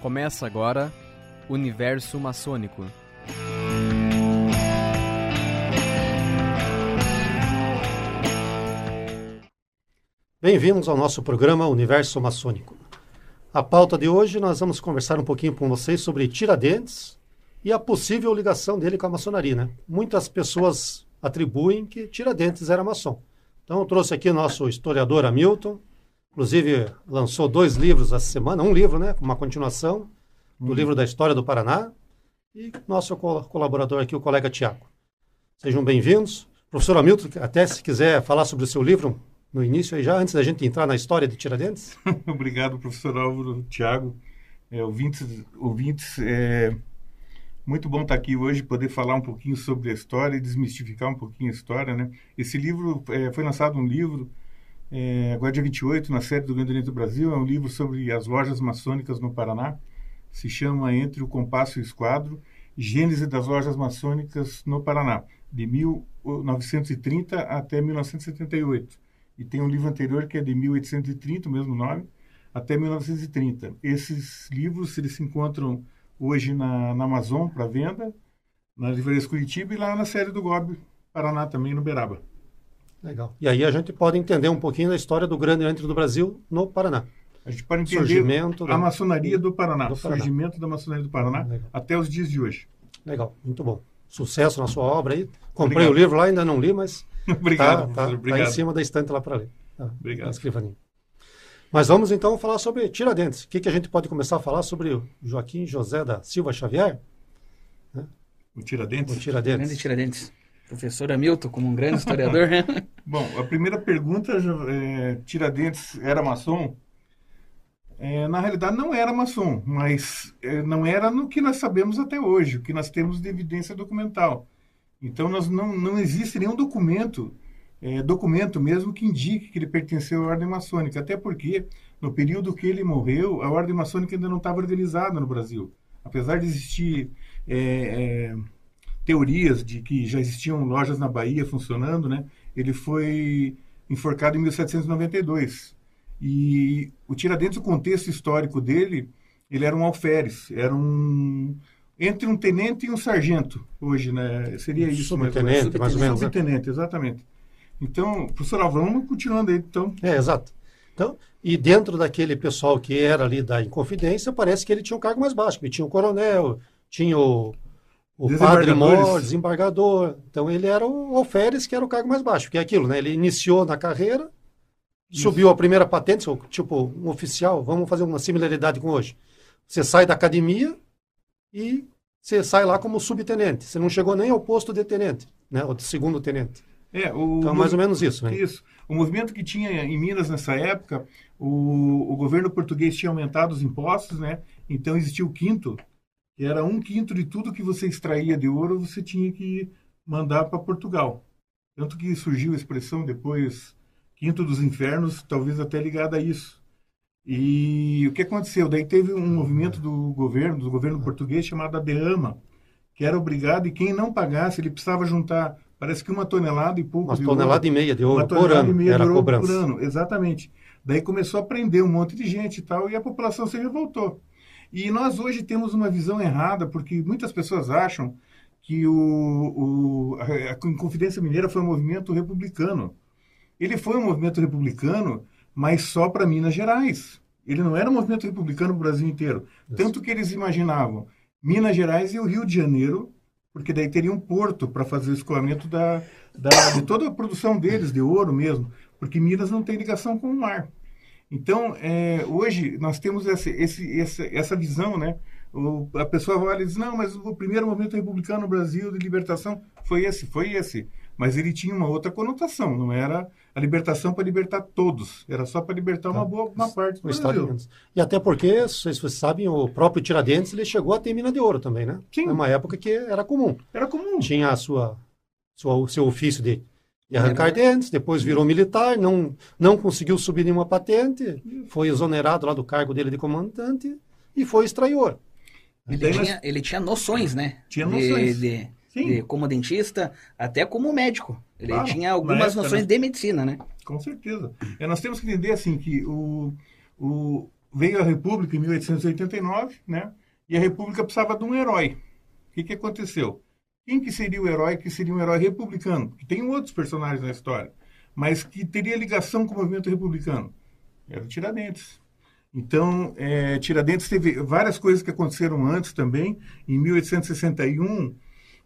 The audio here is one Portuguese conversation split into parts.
Começa agora Universo Maçônico. Bem-vindos ao nosso programa Universo Maçônico. A pauta de hoje nós vamos conversar um pouquinho com vocês sobre Tiradentes e a possível ligação dele com a maçonaria. Né? Muitas pessoas atribuem que Tiradentes era maçom. Então eu trouxe aqui nosso historiador Hamilton, inclusive lançou dois livros essa semana, um livro, né, uma continuação do livro da História do Paraná, e nosso colaborador aqui, o colega Tiago. Sejam bem-vindos. Professor Hamilton, até se quiser falar sobre o seu livro no início, aí já antes da gente entrar na história de Tiradentes. Obrigado, professor Álvaro, Tiago, é, ouvintes, ouvintes é, muito bom estar aqui hoje, poder falar um pouquinho sobre a história e desmistificar um pouquinho a história, né? Esse livro, é, foi lançado um livro, é, agora dia 28, na série do Grande Oriente do Brasil, é um livro sobre as lojas maçônicas no Paraná, se chama Entre o Compasso e o Esquadro, Gênese das Lojas Maçônicas no Paraná, de 1930 até 1978. E tem um livro anterior que é de 1830, o mesmo nome, até 1930. Esses livros eles se encontram hoje na, na Amazon para venda, na Livraria Curitiba e lá na série do Gobi, Paraná também, no Beraba. Legal. E aí a gente pode entender um pouquinho da história do grande antro do Brasil no Paraná. A gente pode entender surgimento a da... maçonaria do Paraná, do Paraná. surgimento da maçonaria do Paraná Legal. até os dias de hoje. Legal, muito bom. Sucesso na sua obra aí. Comprei obrigado. o livro lá, ainda não li, mas obrigado, tá, tá, obrigado. tá em cima da estante lá para ler. Tá, obrigado. escrivaninha. Mas vamos então falar sobre Tiradentes. O que, que a gente pode começar a falar sobre o Joaquim José da Silva Xavier? Né? O Tiradentes? O Tiradentes. Grande Tiradentes. Professor Hamilton, como um grande historiador. Bom, a primeira pergunta, é, Tiradentes era maçom? É, na realidade, não era maçom, mas é, não era no que nós sabemos até hoje, o que nós temos de evidência documental. Então, nós não, não existe nenhum documento, é, documento mesmo, que indique que ele pertenceu à ordem maçônica, até porque, no período que ele morreu, a ordem maçônica ainda não estava organizada no Brasil. Apesar de existir é, é, teorias de que já existiam lojas na Bahia funcionando, né, ele foi enforcado em 1792 e o Tiradentes, o contexto histórico dele, ele era um alferes, era um entre um tenente e um sargento hoje, né? Seria isso, subtenente, mais ou menos. Né? Subtenente, exatamente. Então, professor Alvão, vamos continuando aí, então. É, exato. Então, e dentro daquele pessoal que era ali da Inconfidência, parece que ele tinha um cargo mais baixo, ele tinha o coronel, tinha o, o padre mor, desembargador. Então, ele era o alferes, que era o cargo mais baixo, que é aquilo, né? Ele iniciou na carreira, Subiu a primeira patente, tipo, um oficial, vamos fazer uma similaridade com hoje. Você sai da academia e você sai lá como subtenente. Você não chegou nem ao posto de tenente, né? Ou de segundo tenente. É, o, então, mais ou menos isso, né? Isso. O movimento que tinha em Minas nessa época, o, o governo português tinha aumentado os impostos, né? Então existia o quinto, que era um quinto de tudo que você extraía de ouro, você tinha que mandar para Portugal. Tanto que surgiu a expressão depois Quinto dos Infernos, talvez até ligada a isso. E o que aconteceu? Daí teve um movimento do governo, do governo português, chamado ADEAMA, que era obrigado, e quem não pagasse, ele precisava juntar, parece que uma tonelada e pouco uma de tonelada e meia de ouro por ano, meia era de ouro cobrança. por ano, exatamente. Daí começou a prender um monte de gente e tal, e a população se revoltou. E nós hoje temos uma visão errada, porque muitas pessoas acham que o, o a Inconfidência Mineira foi um movimento republicano. Ele foi um movimento republicano, mas só para Minas Gerais. Ele não era um movimento republicano para o Brasil inteiro. Isso. Tanto que eles imaginavam Minas Gerais e o Rio de Janeiro, porque daí teria um porto para fazer o escoamento da, da, de toda a produção deles, de ouro mesmo, porque Minas não tem ligação com o mar. Então, é, hoje, nós temos essa, esse, essa, essa visão, né? O, a pessoa vai e diz, não, mas o primeiro movimento republicano no Brasil de libertação foi esse, foi esse mas ele tinha uma outra conotação, não era a libertação para libertar todos, era só para libertar uma tá. boa uma parte do Brasil. E até porque, vocês, vocês sabem, o próprio Tiradentes ele chegou a ter mina de ouro também, né? Sim. uma época que era comum. Era comum. Tinha a sua, sua o seu ofício de, de arrancar dentes, depois virou militar, não, não conseguiu subir nenhuma patente, foi exonerado lá do cargo dele de comandante e foi extraior. Ele, tinha, ele tinha noções, né? Tinha noções. De, de de, como dentista, até como médico. Ele claro, tinha algumas época, noções né? de medicina, né? Com certeza. É, nós temos que entender assim que o, o, veio a República em 1889, né? E a República precisava de um herói. O que, que aconteceu? Quem que seria o herói que seria um herói republicano? Que tem outros personagens na história, mas que teria ligação com o movimento republicano. Era o Tiradentes. Então, é, Tiradentes teve várias coisas que aconteceram antes também. Em 1861,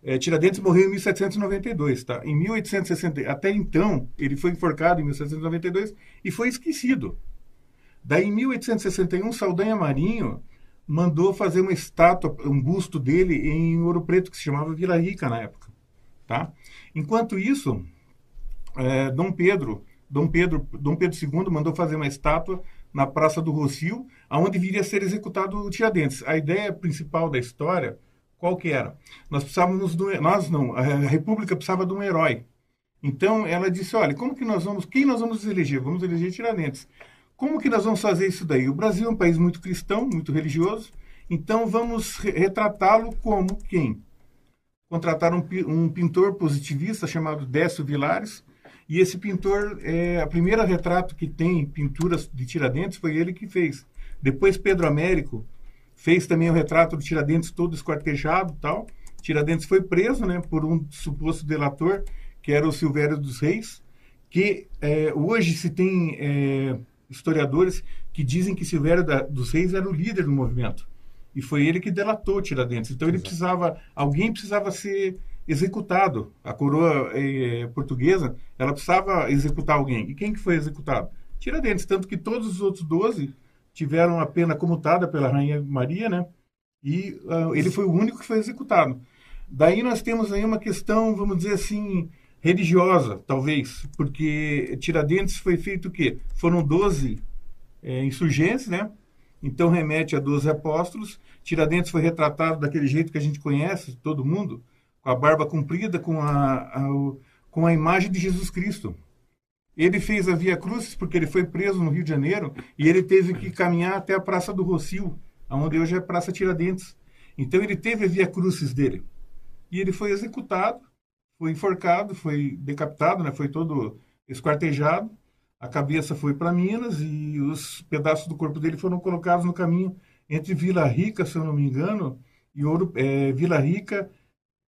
é, Tiradentes morreu em 1792, tá? Em 1860, até então, ele foi enforcado em 1792 e foi esquecido. Daí, em 1861, Saldanha Marinho mandou fazer uma estátua, um busto dele em Ouro Preto, que se chamava Vila Rica na época, tá? Enquanto isso, é, Dom Pedro, Dom Pedro, Dom Pedro II mandou fazer uma estátua na Praça do Rocio, aonde viria a ser executado o Tiradentes. A ideia principal da história, qual que era? Nós precisávamos do, nós não, a República precisava de um herói. Então ela disse, olha, como que nós vamos, quem nós vamos eleger? Vamos eleger Tiradentes. Como que nós vamos fazer isso daí? O Brasil é um país muito cristão, muito religioso, então vamos retratá-lo como quem? Contrataram um, um pintor positivista chamado Décio Vilares, e esse pintor, é, a primeira retrato que tem pinturas de Tiradentes foi ele que fez. Depois Pedro Américo fez também o retrato do Tiradentes todo esquartejado tal. Tiradentes foi preso, né, por um suposto delator que era o Silvério dos Reis, que é, hoje se tem é, historiadores que dizem que Silvério da, dos Reis era o líder do movimento e foi ele que delatou Tiradentes. Então ele precisava, alguém precisava ser executado. A coroa eh, portuguesa, ela precisava executar alguém. E quem que foi executado? Tiradentes, tanto que todos os outros 12 tiveram a pena comutada pela Rainha Maria, né? E uh, ele foi o único que foi executado. Daí nós temos aí uma questão, vamos dizer assim, religiosa, talvez, porque Tiradentes foi feito o quê? Foram 12 é, insurgentes, né? Então remete a 12 apóstolos. Tiradentes foi retratado daquele jeito que a gente conhece, todo mundo, com a barba comprida, com a, a, com a imagem de Jesus Cristo. Ele fez a Via Cruz porque ele foi preso no Rio de Janeiro e ele teve que caminhar até a Praça do Rocio, onde hoje é Praça Tiradentes. Então ele teve a Via Crucis dele. E ele foi executado, foi enforcado, foi decapitado, né? foi todo esquartejado. A cabeça foi para Minas e os pedaços do corpo dele foram colocados no caminho entre Vila Rica, se eu não me engano, e Ouro, é, Vila Rica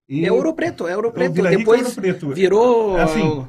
e... É Ouro Preto, é Ouro Preto. É Depois Ouro Preto. virou é assim,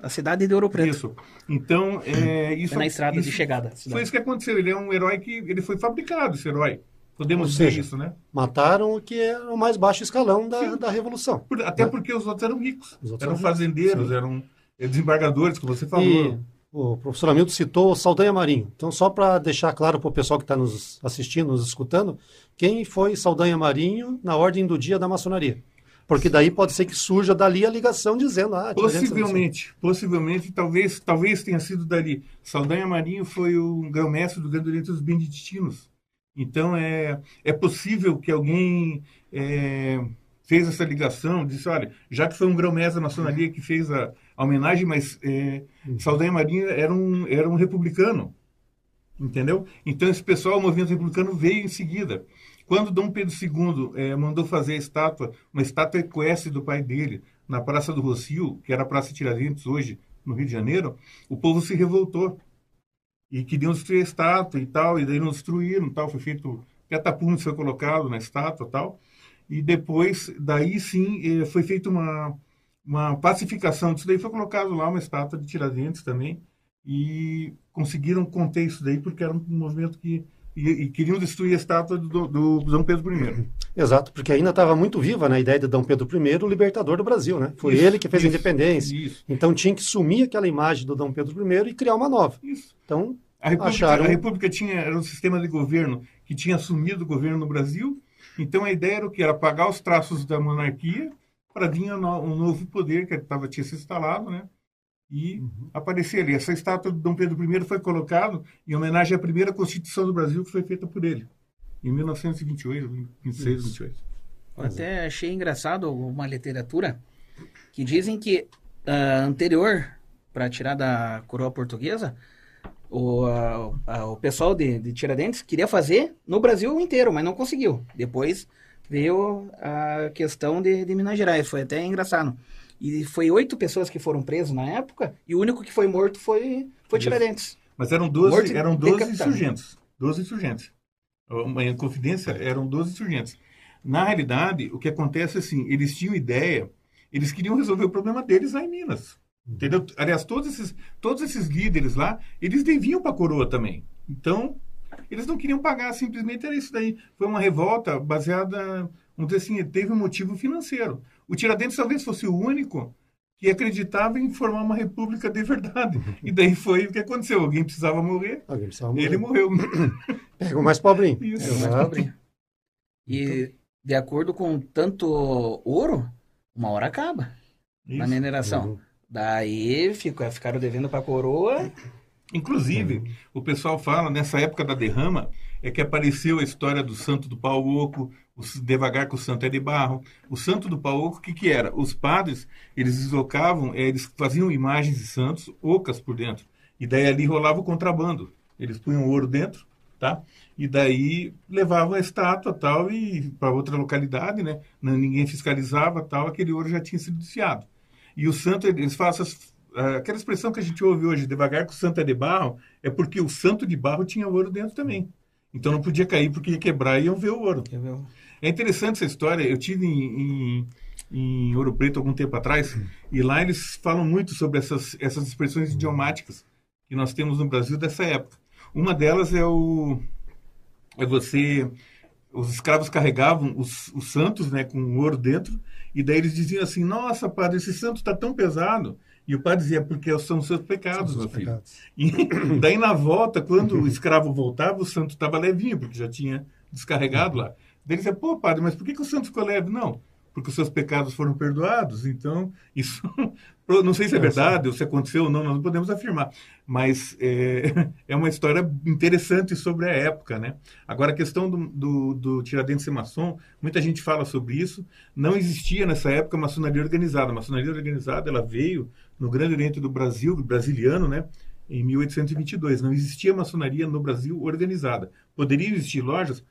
a, a, cidade de Ouro Preto. Isso. Então, é, isso, na estrada isso, de chegada. Foi isso que aconteceu. Ele é um herói que ele foi fabricado, esse herói. Podemos dizer isso, né? Mataram o que é o mais baixo escalão da, da Revolução. Por, até né? porque os outros eram ricos. Outros eram fazendeiros, Sim. eram desembargadores, que você falou. E o professor Hamilton citou o Saldanha Marinho. Então, só para deixar claro para o pessoal que está nos assistindo, nos escutando, quem foi Saldanha Marinho na ordem do dia da maçonaria? Porque daí pode ser que surja dali a ligação dizendo, ah, possivelmente, possivelmente, talvez, talvez tenha sido dali. Saldanha Marinho foi o grão-mestre do Grande Oriente dos Beneditinos. Então é é possível que alguém é, fez essa ligação, disse, olha, já que foi um grão-mestre da maçonaria que fez a, a homenagem, mas é, uhum. Saldanha Marinho era um era um republicano, entendeu? Então esse pessoal, o movimento republicano veio em seguida. Quando Dom Pedro II é, mandou fazer a estátua, uma estátua equestre do pai dele, na Praça do Rocio, que era a Praça Tiradentes hoje, no Rio de Janeiro, o povo se revoltou. E queriam destruir a estátua e tal, e daí não destruíram tal, foi feito, catapumes foi colocado na estátua tal. E depois, daí sim, eh, foi feita uma, uma pacificação disso daí, foi colocado lá uma estátua de Tiradentes também, e conseguiram conter isso daí, porque era um movimento que e, e, queriam destruir a estátua do, do, do Dom Pedro I. Exato, porque ainda estava muito viva né, a ideia de Dom Pedro I, o libertador do Brasil, né? Foi isso, ele que fez isso, a independência. Isso. Então tinha que sumir aquela imagem do Dom Pedro I e criar uma nova. Isso. Então, a República, acharam... a República tinha era um sistema de governo que tinha assumido o governo no Brasil. Então a ideia era o que era apagar os traços da monarquia para vir um novo poder que tava, tinha se instalado, né? E uhum. aparecer ali. Essa estátua de Dom Pedro I foi colocada em homenagem à primeira Constituição do Brasil que foi feita por ele, em 1928, 26, Isso. 28. Eu até achei engraçado uma literatura que dizem que uh, anterior para tirar da coroa portuguesa, o, uh, uh, o pessoal de, de Tiradentes queria fazer no Brasil inteiro, mas não conseguiu. Depois veio a questão de, de Minas Gerais, foi até engraçado. E foi oito pessoas que foram presas na época, e o único que foi morto foi, foi Tiradentes. Mas eram 12, eram 12 insurgentes. 12 insurgentes. Uma confidência eram 12 insurgentes. Na realidade, o que acontece é assim, eles tinham ideia, eles queriam resolver o problema deles lá em Minas. Entendeu? Aliás, todos esses, todos esses líderes lá, eles deviam para a coroa também. Então, eles não queriam pagar, simplesmente era isso daí. Foi uma revolta baseada, vamos dizer assim, teve um motivo financeiro. O Tiradentes talvez fosse o único que acreditava em formar uma república de verdade. E daí foi o que aconteceu. Alguém precisava morrer, Alguém precisava morrer. ele morreu. Pega o mais pobrinho. Isso. É uma obra. E de acordo com tanto ouro, uma hora acaba na Isso. mineração. Uhum. Daí fica, ficaram devendo pra coroa. Inclusive, o pessoal fala, nessa época da derrama, é que apareceu a história do santo do pau oco, o devagar que o santo é de barro. O santo do pau oco, o que, que era? Os padres, eles deslocavam, eh, eles faziam imagens de santos ocas por dentro. E daí ali rolava o contrabando. Eles punham ouro dentro, tá? E daí levavam a estátua tal e para outra localidade, né? Ninguém fiscalizava tal, aquele ouro já tinha sido desfiado. E o santo, eles falam essas, aquela expressão que a gente ouve hoje, devagar que o santo é de barro, é porque o santo de barro tinha ouro dentro também. Então não podia cair porque ia quebrar e iam ver o ouro. É interessante essa história. Eu tive em, em, em Ouro Preto algum tempo atrás e lá eles falam muito sobre essas, essas expressões idiomáticas que nós temos no Brasil dessa época. Uma delas é o é você os escravos carregavam os, os santos né com ouro dentro e daí eles diziam assim nossa padre esse santo está tão pesado e o padre dizia porque são seus pecados meu filho Pegados. e daí na volta, quando o escravo voltava, o santo estava levinho, porque já tinha descarregado lá. Daí ele dizia, pô, padre, mas por que, que o santo ficou leve? Não, porque os seus pecados foram perdoados. Então, isso, não sei se é verdade ou se aconteceu ou não, nós não podemos afirmar. Mas é, é uma história interessante sobre a época, né? Agora, a questão do, do, do Tiradentes ser maçom, muita gente fala sobre isso. Não existia nessa época maçonaria organizada. A maçonaria organizada, ela veio no Grande Oriente do Brasil, brasiliano, né? Em 1822. Não existia maçonaria no Brasil organizada. Poderiam existir lojas?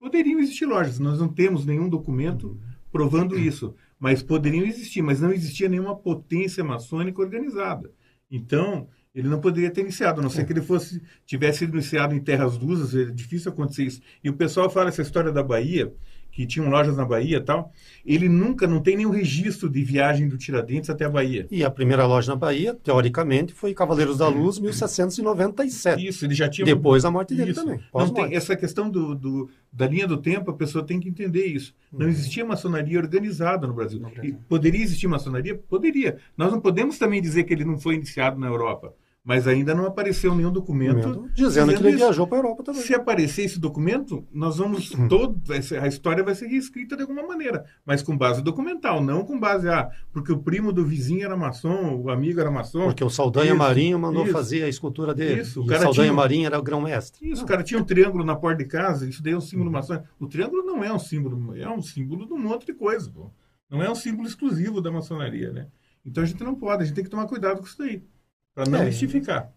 Poderiam existir lojas. Nós não temos nenhum documento provando isso. Mas poderiam existir. Mas não existia nenhuma potência maçônica organizada. Então, ele não poderia ter iniciado, a não ser que ele fosse tivesse iniciado em terras lusas, é difícil acontecer isso. E o pessoal fala essa história da Bahia, que tinham lojas na Bahia e tal, ele nunca, não tem nenhum registro de viagem do Tiradentes até a Bahia. E a primeira loja na Bahia, teoricamente, foi Cavaleiros da Luz, 1797. Isso, ele já tinha... Depois da morte dele Isso. também. Não tem, essa questão do, do- da linha do tempo, a pessoa tem que entender isso. Não existia maçonaria organizada no Brasil. No Brasil. E poderia existir maçonaria? Poderia. Nós não podemos também dizer que ele não foi iniciado na Europa, mas ainda não apareceu nenhum documento Dizendo que ele isso. viajou para a Europa também. Se aparecer esse documento, nós vamos todo vai ser- a história vai ser reescrita de alguma maneira, mas com base documental, não com base ah, porque o primo do vizinho era maçom, o amigo era maçom. Porque o Saldanha Isso, Marinho mandou isso. fazer a escultura dele. Isso, o e o cara Saldanha tinha- Marinho era o grão-mestre. Isso, o cara tinha um triângulo na porta de casa, isso daí é um Uhum. símbolo maçônico. O triângulo não é um símbolo, é um símbolo de um monte de coisa, pô. Não é um símbolo exclusivo da maçonaria, né? Então a gente não pode, a gente tem que tomar cuidado com isso daí, para não É. mistificar.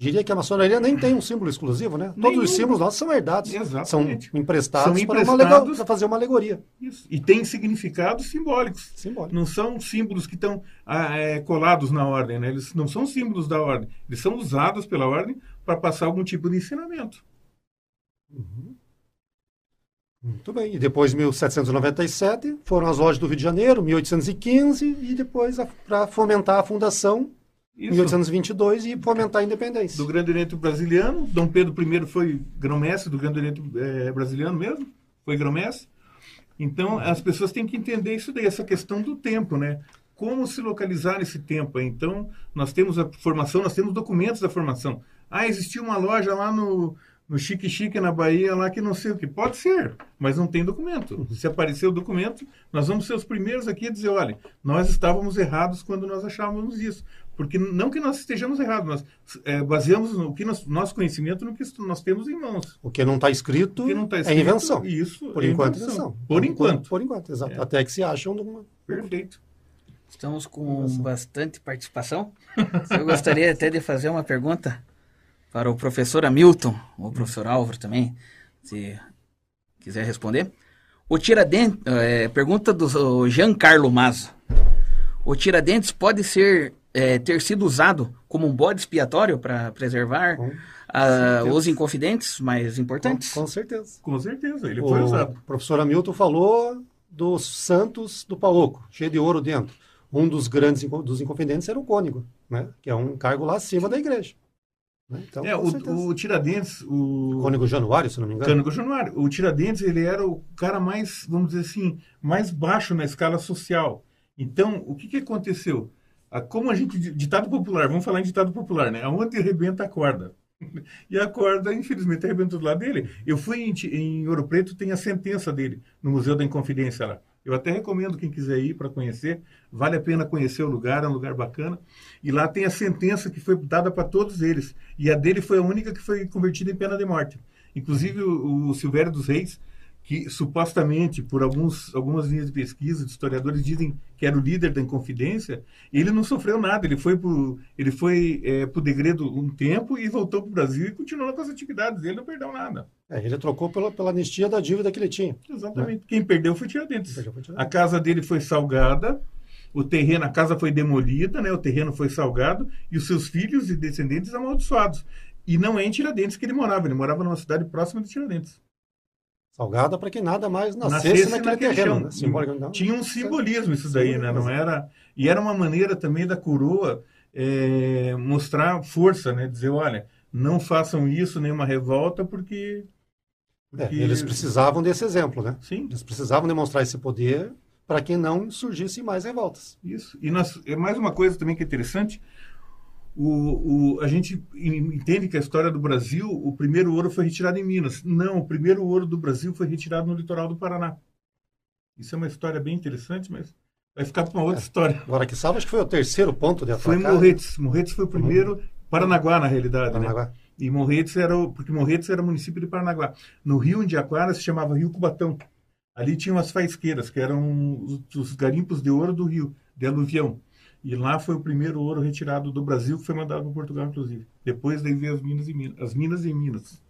Diria que a maçonaria nem tem um símbolo exclusivo, né? Todos Nenhum. os símbolos nossos são herdados. Exatamente. São emprestados, São para, emprestados. lega- para fazer uma alegoria Isso. E tem significados simbólicos. simbólica. Não são símbolos que estão ah, é, colados na ordem, né? Eles não são símbolos da ordem. Eles são usados pela ordem para passar algum tipo de ensinamento. Muito bem. E depois, 1797, foram as lojas do Rio de Janeiro, 1815, e depois para fomentar a fundação, Isso. 1822, e fomentar a independência. Do Grande Oriente Brasiliano. Dom Pedro I foi grão-mestre do Grande Oriente eh, Brasiliano mesmo. Foi grão-mestre. Então, as pessoas têm que entender isso daí, essa questão do tempo, né? Como se localizar nesse tempo. Então, nós temos a formação, nós temos documentos da formação. Ah, existiu uma loja lá no, no Chique Chique, na Bahia, lá que não sei o que. Pode ser, mas não tem documento. Se aparecer o documento, nós vamos ser os primeiros aqui a dizer, olha, nós estávamos errados quando nós achávamos isso. Porque não que nós estejamos errados, nós eh, baseamos o que nós, nosso conhecimento no que nós temos em mãos. O que não está escrito, O que não está é escrito, invenção. Isso, Por é enquanto, invenção. invenção. Por enquanto. Por enquanto, exato. É. Até que se acham numa... Perfeito. Estamos com bastante participação. Eu gostaria até de fazer uma pergunta para o professor Hamilton, ou o professor Álvaro também, se quiser responder. O Tiradentes, é, pergunta do Giancarlo Mazo. O Tiradentes pode ser é, ter sido usado como um bode expiatório para preservar ah, os inconfidentes mais importantes. Com, com certeza. Com certeza, ele o foi usado. O professor Hamilton falou dos santos do Pauoco, cheio de ouro dentro. Um dos grandes dos inconfidentes era o cônigo, né? que é um cargo lá acima da igreja. né? Então, É, o, o Tiradentes, o Cônigo Januário, se não me engano. Cânigo Januário, o Tiradentes, ele era o cara mais, vamos dizer assim, mais baixo na escala social. Então, o que, que aconteceu? Ah, Como a gente, ditado popular, vamos falar em ditado popular, né? Aonde arrebenta a corda. E a corda, infelizmente, arrebentou do lado dele. Eu fui em, em Ouro Preto, tem a sentença dele, no Museu da Inconfidência lá. Eu até recomendo quem quiser ir para conhecer. Vale a pena conhecer o lugar, é um lugar bacana. E lá tem a sentença que foi dada para todos eles. E a dele foi a única que foi convertida em pena de morte. Inclusive o, o Silvério dos Reis, que supostamente, por alguns, algumas linhas de pesquisa, de historiadores dizem que era o líder da Inconfidência, ele não sofreu nada. Ele foi pro, ele foi é, pro degredo um tempo e voltou para o Brasil e continuou com as atividades. Ele não perdeu nada. É, ele trocou pela, pela anistia da dívida que ele tinha. Exatamente. Quem perdeu foi Tiradentes. Perdeu foi Tiradentes. A casa dele foi salgada, o terreno, a casa foi demolida, né? O terreno foi salgado e os seus filhos e descendentes amaldiçoados. E não é em Tiradentes que ele morava, ele morava numa cidade próxima de Tiradentes. Salgada para que nada mais nascesse, Nascesse naquele, naquele terreno. chão. Né? Simbólico, não. Tinha um simbolismo isso daí, né? Não era e era uma maneira também da coroa é, mostrar força, né? Dizer, olha, não façam isso, nenhuma revolta, porque, É, porque- eles precisavam desse exemplo, né? Sim. Eles precisavam demonstrar esse poder para que não surgissem mais revoltas. Isso. E nós, é mais uma coisa também que é interessante. O, o, a gente entende que a história do Brasil, o primeiro ouro foi retirado em Minas. Não, o primeiro ouro do Brasil foi retirado no litoral do Paraná. Isso é uma história bem interessante, mas vai ficar para uma outra história. Agora, que salva, acho que foi o terceiro ponto de Foi atracar. Morretes. Morretes foi o primeiro. Paranaguá, na realidade. Né? Paranaguá. E Morretes era o, porque Morretes era município de Paranaguá. No Rio Indiaquara se chamava Rio Cubatão. Ali tinham as faisqueiras, que eram os, os garimpos de ouro do rio, de aluvião. E lá foi o primeiro ouro retirado do Brasil, que foi mandado para Portugal, inclusive. Depois daí veio as minas em Minas. As minas em Minas.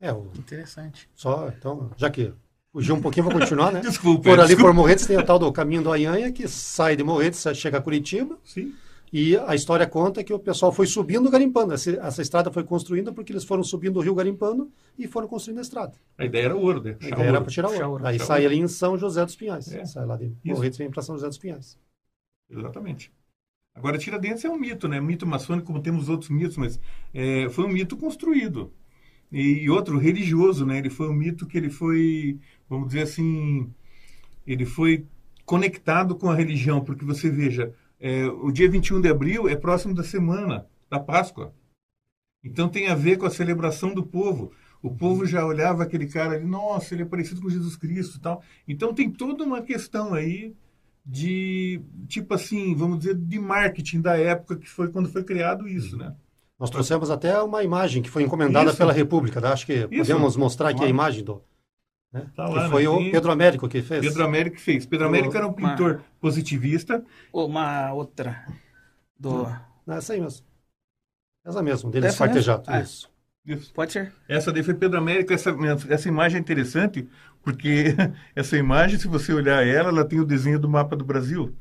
É, o, Interessante. só, então, já que fugiu um pouquinho, vou continuar, né? Desculpa. Por ali, desculpa. por Morretes, tem o tal do caminho do Anhanha, que sai de Morretes, chega a Curitiba, Sim. e a história conta que o pessoal foi subindo garimpando. Essa, essa estrada foi construída porque eles foram subindo o rio garimpando e foram construindo a estrada. A ideia era ouro, né? A ideia era ouro. para tirar ouro. Aí sai ouro. ali em São José dos Pinhais. É. Sai lá de Isso. Morretes e vem para São José dos Pinhais. Exatamente. Agora, Tiradentes é um mito, né? Mito maçônico, como temos outros mitos, mas é, foi um mito construído. E, e outro, religioso, né? Ele foi um mito que ele foi, vamos dizer assim, ele foi conectado com a religião, porque você veja, é, o dia 21 de abril é próximo da semana da Páscoa. Então tem a ver com a celebração do povo. O povo já olhava aquele cara ali, nossa, ele é parecido com Jesus Cristo e tal. Então tem toda uma questão aí de, tipo assim, vamos dizer, de marketing da época que foi quando foi criado isso, né? Nós trouxemos até uma imagem que foi encomendada Isso. pela República. tá? Acho que Isso. podemos mostrar aqui a imagem do. Né? Tá que lá, foi né? o Pedro Américo que fez. Pedro Américo que fez. Pedro O- Américo era um pintor positivista. Uma outra do. Não, Essa aí mesmo. Essa mesmo, dele esquartejado. mesmo? Ah. Isso. Isso. Pode ser. Essa daí foi Pedro Américo. Essa, essa imagem é interessante porque essa imagem, se você olhar ela, ela tem o desenho do mapa do Brasil.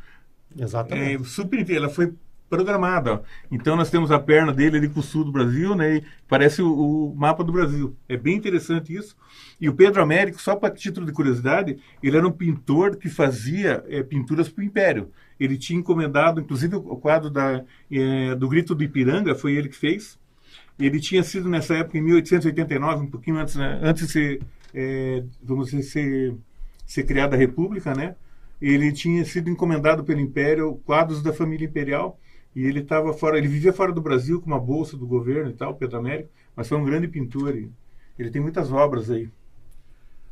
Exatamente. É, super, ela foi programada. ó. Então nós temos a perna dele ali com o sul do Brasil, né? E parece o, o mapa do Brasil. É bem interessante isso. E o Pedro Américo, só para título de curiosidade, ele era um pintor que fazia é, pinturas para o Império. Ele tinha encomendado, inclusive o quadro da, é, do Grito do Ipiranga, foi ele que fez. Ele tinha sido nessa época, em 1889, um pouquinho antes, né? antes de ser, é, vamos dizer, ser, ser criada a República, né? Ele tinha sido encomendado pelo Império quadros da família imperial e ele estava fora, ele vivia fora do Brasil com uma bolsa do governo e tal, Pedro Américo, mas foi um grande pintor e ele tem muitas obras aí.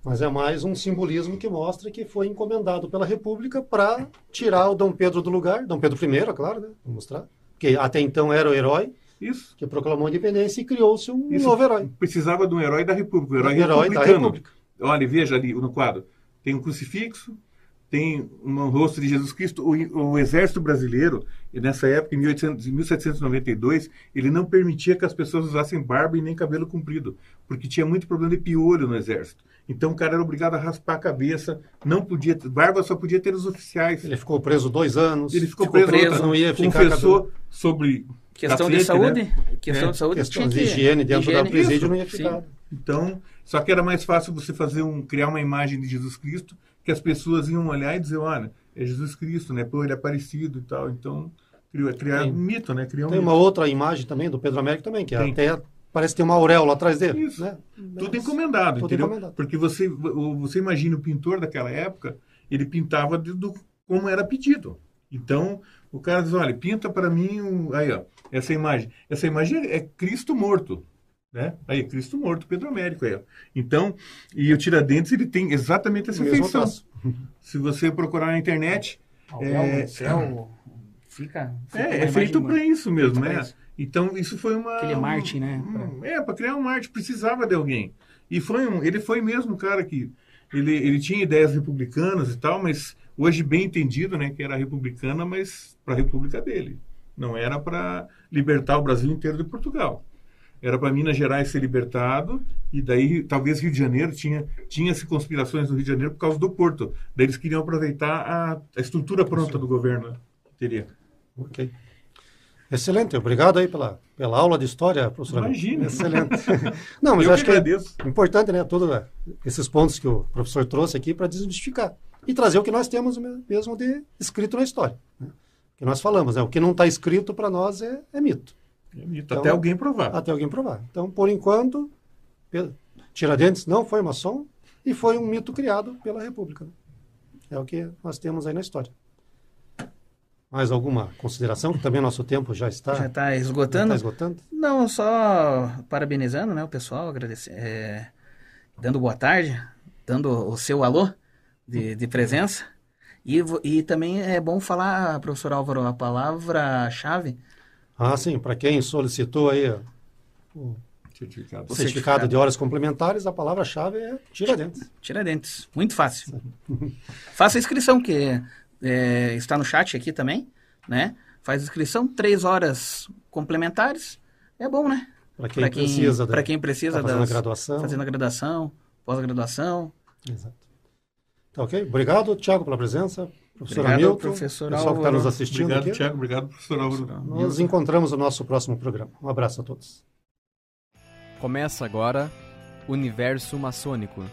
Mas é mais um simbolismo que mostra que foi encomendado pela República para tirar o Dom Pedro do lugar. Dom Pedro I, é claro, né? Vou mostrar. Que até então era o herói Isso. que proclamou a independência e criou-se um Isso novo herói. precisava de um herói da República, um herói, Herói da republicano. República. Olha, veja ali no quadro. Tem um crucifixo, tem um rosto de Jesus Cristo. O, o exército brasileiro, nessa época, em 1800, em 1792, ele não permitia que as pessoas usassem barba e nem cabelo comprido, porque tinha muito problema de piolho no exército. Então o cara era obrigado a raspar a cabeça, não podia, barba só podia ter os oficiais. Ele ficou preso dois anos. Ele ficou, Ficou preso, preso, outra- não ia ficar confessou sobre Questão de cacete, saúde, né? questão É, de saúde Questão de higiene dentro higiene, da presídio isso, não ia sim. ficar. Então, só que era mais fácil você fazer um criar uma imagem de Jesus Cristo que as pessoas iam olhar e dizer, olha, é Jesus Cristo, né? Pô, ele é parecido e tal. Então, criou, criar um mito, né? Criar um Tem mito. uma outra imagem também do Pedro Américo também, que Tem. até parece ter uma auréola atrás dele. Isso. Né? Tudo encomendado, Tudo entendeu? encomendado. Porque você, você imagina o pintor daquela época, ele pintava de- do, como era pedido. Então, o cara diz, olha, pinta para mim um, aí, ó, essa imagem. Essa imagem é, é Cristo morto, né? Aí, Cristo morto, Pedro Américo, aí, ó. Então, e o Tiradentes, ele tem exatamente essa feição. Se você procurar na internet, É- do céu, fica... fica é, é feito para isso mesmo, né? isso. Então, isso foi uma... Aquele Marte, né? um- é, para criar um Marte, precisava de alguém. E foi um, ele foi mesmo um cara que... Ele, ele tinha ideias republicanas e tal, mas hoje bem entendido, né? Que era republicana, mas para a república dele. Não era para libertar o Brasil inteiro de Portugal. Era para Minas Gerais ser libertado, e daí talvez Rio de Janeiro tinha tinha-se conspirações no Rio de Janeiro por causa do porto. Daí eles queriam aproveitar a, a estrutura pronta do governo. que Teria. Ok. Excelente, obrigado aí pela, pela aula de história, professor. Imagina. Excelente. Não, mas Eu acho que é agradeço. importante, né, todos né, esses pontos que o professor trouxe aqui para desmistificar e trazer o que nós temos mesmo de escrito na história. Né? O que nós falamos, né? O que não está escrito para nós é, é mito, É mito, Então- Até alguém provar. até alguém provar. Então, por enquanto, Tiradentes não foi maçom e foi um mito criado pela República. né? É o que nós temos aí na história. Mais alguma consideração? Que também nosso tempo já está, Já está já esgotando. está esgotando. Não, só parabenizando né, o pessoal, agradecer, é, dando boa tarde, dando o seu alô de, de presença. E, e também é bom falar, professor Álvaro, a palavra-chave, Ah, sim, para quem solicitou aí o Certificado. certificado, certificado. de horas complementares, a palavra-chave é Tiradentes. Tiradentes. Muito fácil. Faça a inscrição, que é, está no chat aqui também, né? Faz inscrição, três horas complementares. É bom, né? Para quem, Para quem, precisa, da- pra quem precisa tá fazendo das- a graduação. fazendo a graduação, pós-graduação. Exato. Tá ok? Obrigado, Tiago, pela presença. Professor Obrigado, Hamilton, professor pessoal que está Álvaro. nos assistindo Obrigado, aqui. Tiago. Obrigado, professor Álvaro. Nos encontramos no nosso próximo programa. Um abraço a todos. Começa agora Universo Maçônico.